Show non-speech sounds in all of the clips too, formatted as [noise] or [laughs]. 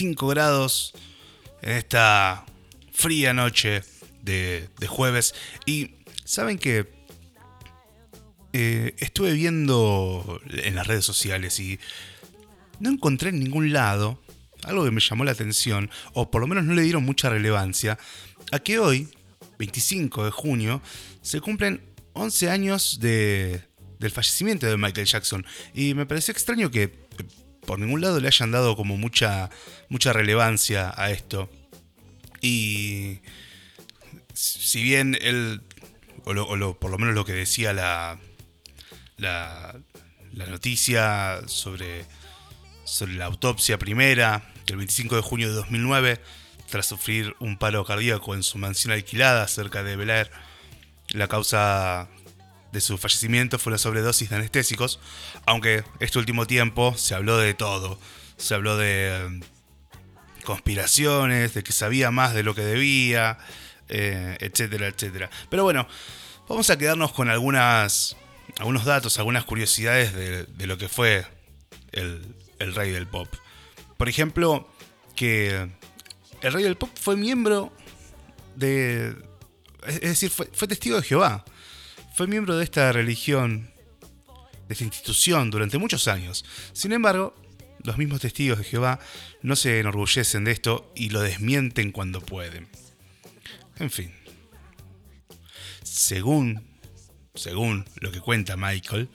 5 grados en esta fría noche de, jueves. Y saben que eh, estuve viendo en las redes sociales y no encontré en ningún lado algo que me llamó la atención, o por lo menos no le dieron mucha relevancia, a que hoy, 25 de junio, se cumplen 11 años de, del fallecimiento de Michael Jackson. Y me pareció extraño que por ningún lado le hayan dado como mucha, mucha relevancia a esto. Y si bien él, o, por lo menos lo que decía la, la, la noticia sobre, sobre la autopsia primera, el 25 de junio de 2009, tras sufrir un paro cardíaco en su mansión alquilada cerca de Bel Air, la causa de su fallecimiento fue la sobredosis de anestésicos, aunque este último tiempo se habló de todo. Se habló de em, conspiraciones, de que sabía más de lo que debía, eh, etcétera, etcétera. Pero bueno, vamos a quedarnos con algunas, algunos datos, algunas curiosidades de, lo que fue el, rey del pop. Por ejemplo, que el rey del pop fue miembro de... Es decir, fue, fue testigo de Jehová. Fue miembro de esta religión, de esta institución durante muchos años. Sin embargo, los mismos testigos de Jehová no se enorgullecen de esto y lo desmienten cuando pueden. En fin. Según, según lo que cuenta Michael,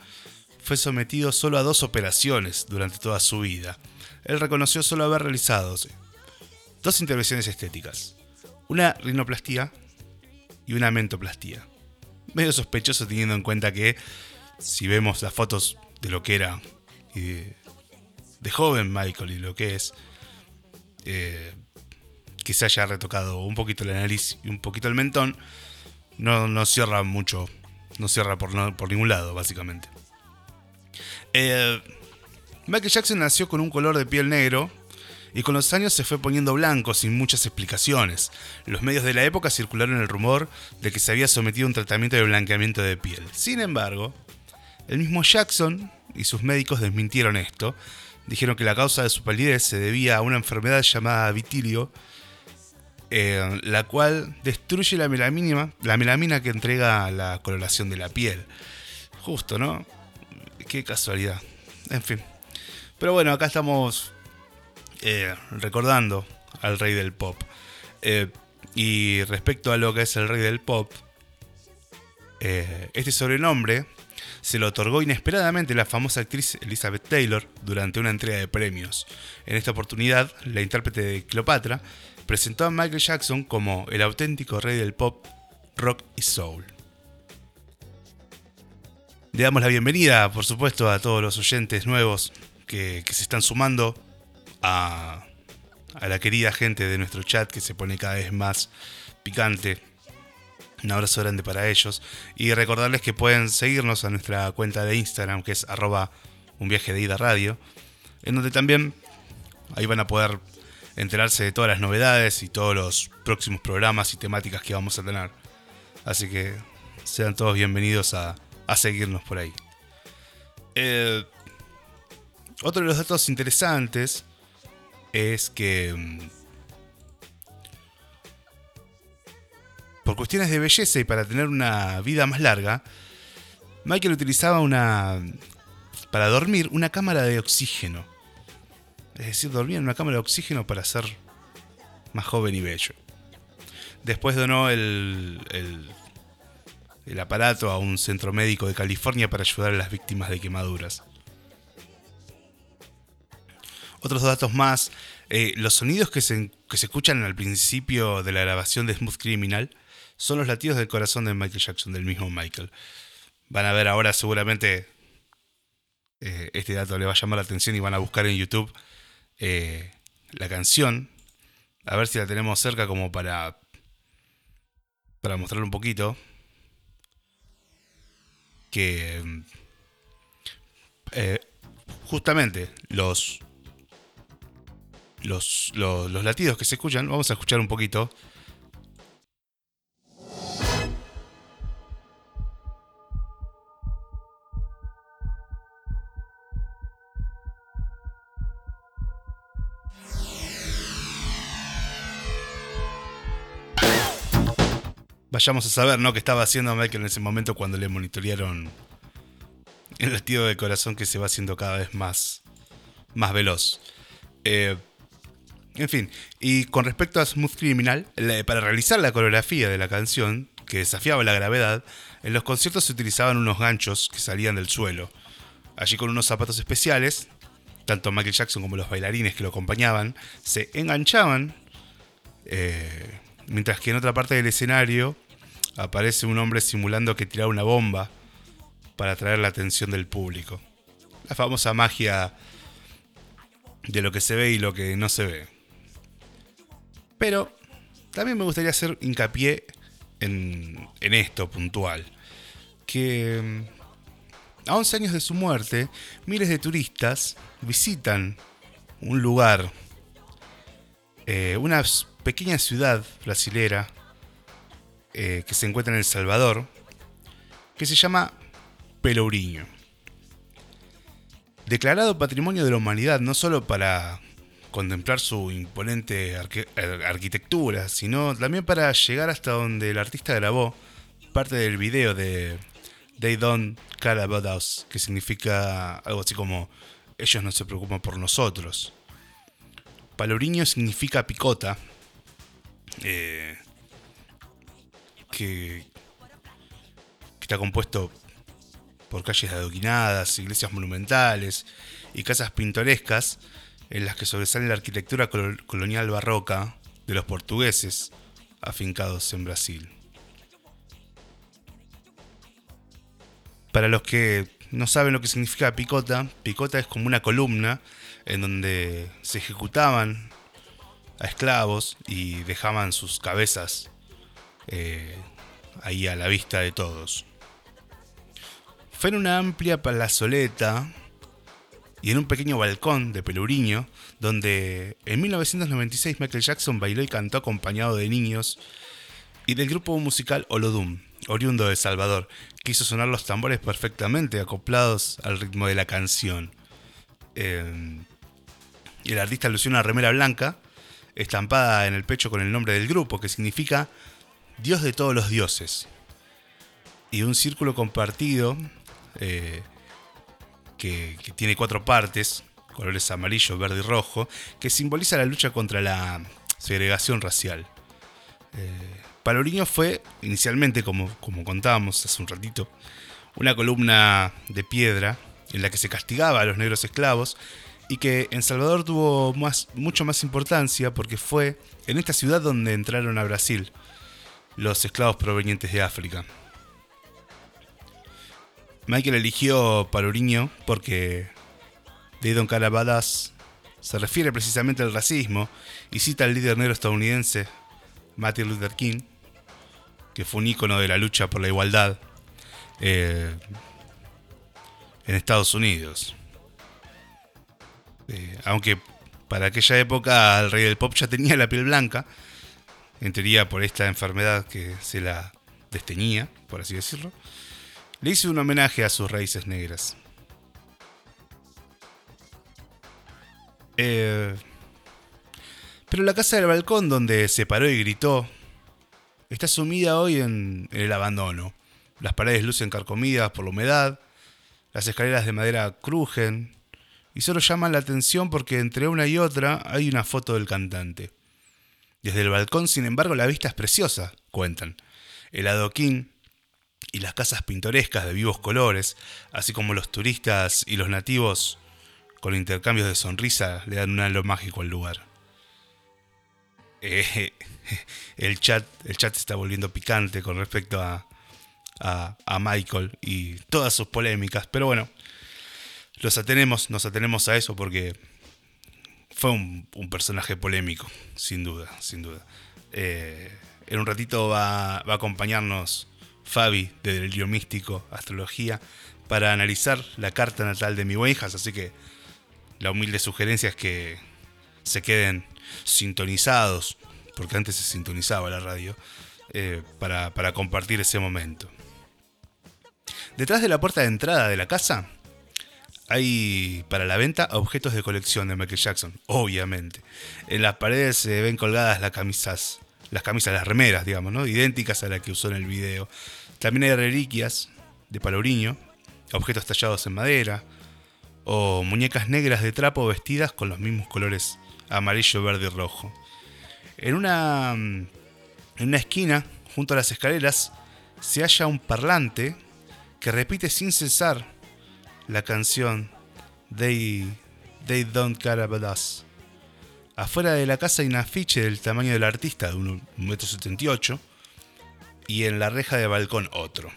fue sometido solo a dos operaciones durante toda su vida. Él reconoció solo haber realizado dos intervenciones estéticas, una rinoplastía y una mentoplastía medio sospechoso teniendo en cuenta que si vemos las fotos de lo que era de, joven Michael y lo que es, eh, que se haya retocado un poquito la nariz y un poquito el mentón, no, no cierra mucho, no cierra por, por ningún lado, básicamente. Eh, Michael Jackson nació con un color de piel negro y con los años se fue poniendo blanco sin muchas explicaciones. Los medios de la época circularon el rumor de que se había sometido a un tratamiento de blanqueamiento de piel. Sin embargo, el mismo Jackson y sus médicos desmintieron esto. Dijeron que la causa de su palidez se debía a una enfermedad llamada vitilio, eh, la cual destruye la melamina, la melamina que entrega la coloración de la piel. Justo, ¿no? Qué casualidad. En fin. Pero bueno, acá estamos eh, recordando al rey del pop. Eh, y respecto a lo que es el rey del pop, eh, este sobrenombre se lo otorgó inesperadamente la famosa actriz Elizabeth Taylor durante una entrega de premios. En esta oportunidad, la intérprete de Cleopatra presentó a Michael Jackson como el auténtico rey del pop, rock y soul. Le damos la bienvenida, por supuesto, a todos los oyentes nuevos que se están sumando a, la querida gente de nuestro chat que se pone cada vez más picante. Un abrazo grande para ellos. Y recordarles que pueden seguirnos a nuestra cuenta de Instagram, que es arroba un viaje de ida radio. En donde también ahí van a poder enterarse de todas las novedades y todos los próximos programas y temáticas que vamos a tener. Así que sean todos bienvenidos a, seguirnos por ahí. Eh, otro de los datos interesantes es que mm, por cuestiones de belleza y para tener una vida más larga, Michael utilizaba una para dormir una cámara de oxígeno. Es decir, dormía en una cámara de oxígeno para ser más joven y bello. Después donó el, el, el aparato a un centro médico de California para ayudar a las víctimas de quemaduras. Otros datos más, eh, los sonidos que se, escuchan al principio de la grabación de Smooth Criminal son los latidos del corazón de Michael Jackson, del mismo Michael. Van a ver ahora seguramente eh, este dato le va a llamar la atención y van a buscar en YouTube eh, la canción. A ver si la tenemos cerca como para, para mostrar un poquito. Que justamente los los, los, latidos que se escuchan. Vamos a escuchar un poquito. vayamos a saber, ¿no? Que estaba haciendo a Michael en ese momento cuando le monitorearon el latido de corazón que se va haciendo cada vez más, más veloz. Eh, en fin, y con respecto a Smooth Criminal, para realizar la coreografía de la canción, que desafiaba la gravedad, en los conciertos se utilizaban unos ganchos que salían del suelo. Allí con unos zapatos especiales, tanto Michael Jackson como los bailarines que lo acompañaban se enganchaban, eh, mientras que en otra parte del escenario aparece un hombre simulando que tiraba una bomba para atraer la atención del público. La famosa magia de lo que se ve y lo que no se ve. Pero también me gustaría hacer hincapié en, esto puntual. Que mm, a 11 años de su muerte, miles de turistas visitan un lugar, eh, una pequeña ciudad brasilera eh, que se encuentra en El Salvador, que se llama Pelourinho. Declarado Patrimonio de la Humanidad no solo para contemplar su imponente arquitectura, sino también para llegar hasta donde el artista grabó parte del video de They Don't Care About Us, que significa algo así como ellos no se preocupan por nosotros. Pelourinho significa picota, eh, que, que está compuesto por calles adoquinadas, iglesias monumentales y casas pintorescas en las que sobresale la arquitectura colonial barroca de los portugueses afincados en Brasil. Para los que no saben lo que significa picota, picota es como una columna en donde se ejecutaban a esclavos y dejaban sus cabezas eh, ahí a la vista de todos. Fue en una amplia palazoleta y en un pequeño balcón de Peluriño, donde en 1996 Michael Jackson bailó y cantó acompañado de niños y del grupo musical Olodum, oriundo de Salvador, que hizo sonar los tambores perfectamente acoplados al ritmo de la canción. Eh, el artista lució una remera blanca, estampada en el pecho con el nombre del grupo, que significa Dios de todos los dioses. Y un círculo compartido eh, que, tiene cuatro partes, colores amarillo, verde y rojo, que simboliza la lucha contra la segregación racial. Eh, fue inicialmente, como, como contábamos hace un ratito, una columna de piedra en la que se castigaba a los negros esclavos y que en Salvador tuvo más, mucho más importancia porque fue en esta ciudad donde entraron a Brasil los esclavos provenientes de África. Michael eligió Paluriño porque de Don Carabadas se refiere precisamente al racismo y cita al líder negro estadounidense Martin Luther King, que fue un ícono de la lucha por la igualdad eh, en Estados Unidos. Eh, aunque para aquella época el rey del pop ya tenía la piel blanca, en teoría por esta enfermedad que se la desteñía, por así decirlo le hice un homenaje a sus raíces negras. Eh, pero la casa del balcón donde se paró y gritó está sumida hoy en, en el abandono. Las paredes lucen carcomidas por la humedad, las escaleras de madera crujen y solo llaman la atención porque entre una y otra hay una foto del cantante. Desde el balcón, sin embargo, la vista es preciosa, cuentan. El adoquín y las casas pintorescas de vivos colores, así como los turistas y los nativos con intercambios de sonrisa le dan un halo mágico al lugar. Eh, [laughs] el, chat, el chat se está volviendo picante con respecto a, a, Michael y todas sus polémicas, pero bueno, los atenemos, nos atenemos a eso porque fue un, personaje polémico, sin duda, sin duda. Eh, en un ratito va, va a acompañarnos Fabi de Delirio Místico, Astrología, para analizar la carta natal de mi hijas, así que la humilde sugerencia es que se queden sintonizados, porque antes se sintonizaba la radio, eh, para, para compartir ese momento. Detrás de la puerta de entrada de la casa hay para la venta objetos de colección de Michael Jackson, obviamente. En las paredes se ven colgadas las camisas las camisas, las remeras, digamos, ¿no? idénticas a las que usó en el video. También hay reliquias de Paloriño, objetos tallados en madera, o muñecas negras de trapo vestidas con los mismos colores amarillo, verde y rojo. En una, en una esquina, junto a las escaleras, se halla un parlante que repite sin cesar la canción They, They Don't Care About Us. Afuera de la casa hay un afiche del tamaño del artista, de 1,78 m, y en la reja de balcón otro.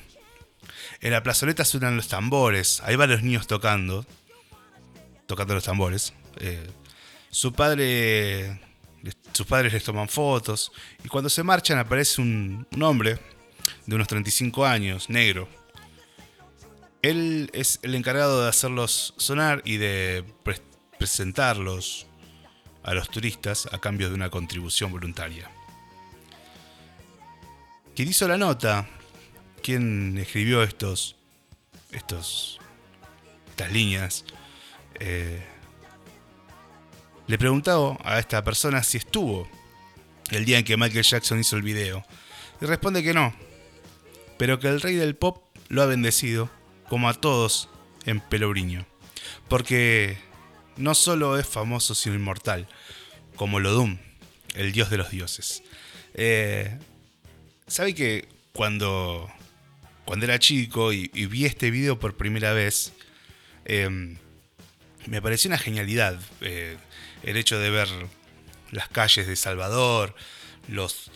En la plazoleta suenan los tambores, hay varios niños tocando, tocando los tambores. Eh, su padre, sus padres les toman fotos, y cuando se marchan aparece un, hombre de unos 35 años, negro. Él es el encargado de hacerlos sonar y de presentarlos a los turistas a cambio de una contribución voluntaria. ¿Quién hizo la nota? ¿Quién escribió estos, estos, estas líneas? Eh, le preguntaba a esta persona si estuvo el día en que Michael Jackson hizo el video. Y responde que no, pero que el rey del pop lo ha bendecido, como a todos en Pelourinho. Porque no solo es famoso, sino inmortal, como Lodum, el dios de los dioses. Eh, ¿Sabe que cuando, cuando era chico y, vi este video por primera vez, em, me pareció una genialidad eh, el hecho de ver las calles de Salvador, los,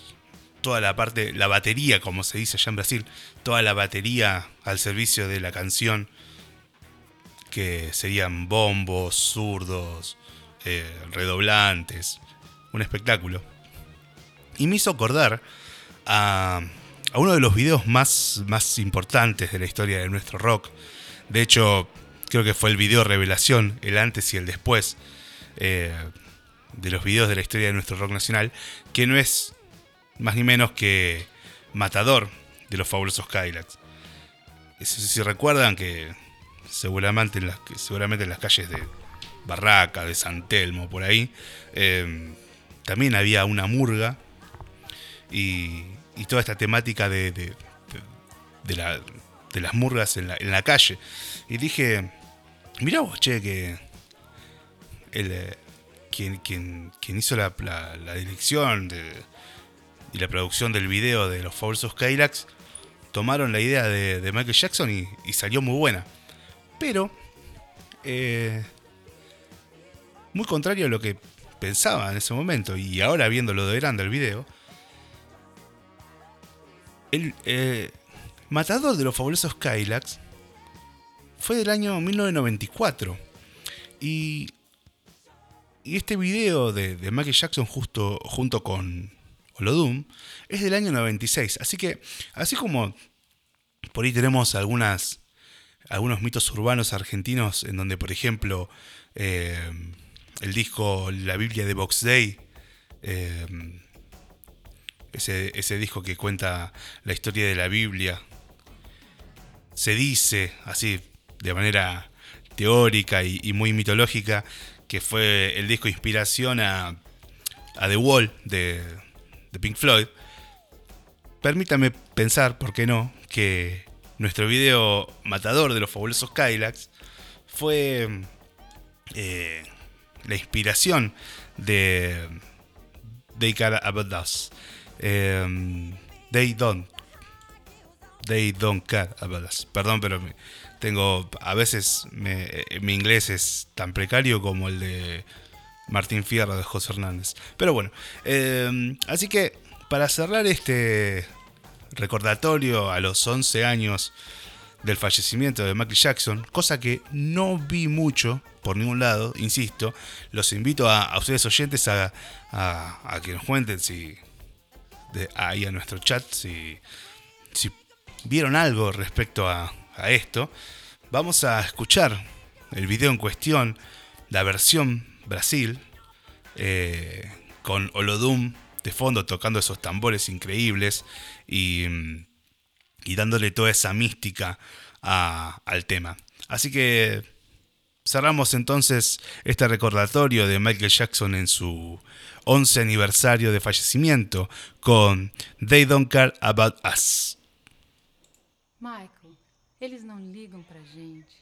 toda la parte, la batería, como se dice allá en Brasil, toda la batería al servicio de la canción que serían bombos, zurdos, eh, redoblantes, un espectáculo. Y me hizo acordar a, uno de los videos más, más importantes de la historia de nuestro rock. De hecho, creo que fue el video revelación, el antes y el después eh, de los videos de la historia de nuestro rock nacional, que no es más ni menos que Matador de los fabulosos Kylax. Si recuerdan que seguramente en las, seguramente en las calles de Barraca, de San Telmo, por ahí, eh, también había una murga y, toda esta temática de, de, las murgas en la, calle. Y dije, mira vos, che, que el, eh, quien, hizo la, dirección y la producción del video de los fabulosos Kylax tomaron la idea de, Michael Jackson y salió muy buena pero eh, muy contrario a lo que pensaba en ese momento y ahora viéndolo de grande el video, el eh, matador de los fabulosos Kylax fue del año 1994 y, y este video de, Michael Jackson justo, junto con Olodum es del año 96, así que así como por ahí tenemos algunas algunos mitos urbanos argentinos en donde, por ejemplo, eh, el disco La Biblia de Box Day, eh, ese, disco que cuenta la historia de la Biblia, se dice así de manera teórica y, muy mitológica que fue el disco inspiración a, The Wall de, de Pink Floyd. Permítame pensar, ¿por qué no?, que nuestro video matador de los fabulosos Kylax fue eh, la inspiración de They Care About Us. Em, they Don't. They Don't Care About Us. Perdón, pero tengo. A veces mi inglés es tan precario como el de Martín Fierro de José Hernández. Pero bueno, em, así que para cerrar este recordatorio a los 11 años del fallecimiento de Michael Jackson, cosa que no vi mucho por ningún lado, insisto, los invito a, ustedes oyentes a, que nos cuenten si ahí a nuestro chat si, si vieron algo respecto a, esto. Vamos a escuchar el video en cuestión, la versión Brasil, eh, con Olodum de fondo tocando esos tambores increíbles y, y dándole toda esa mística al tema. Así que Cerramos entonces este recordatorio de Michael Jackson en su 11 aniversario de fallecimiento con They Don't Care About Us. Michael, eles não ligam pra gente.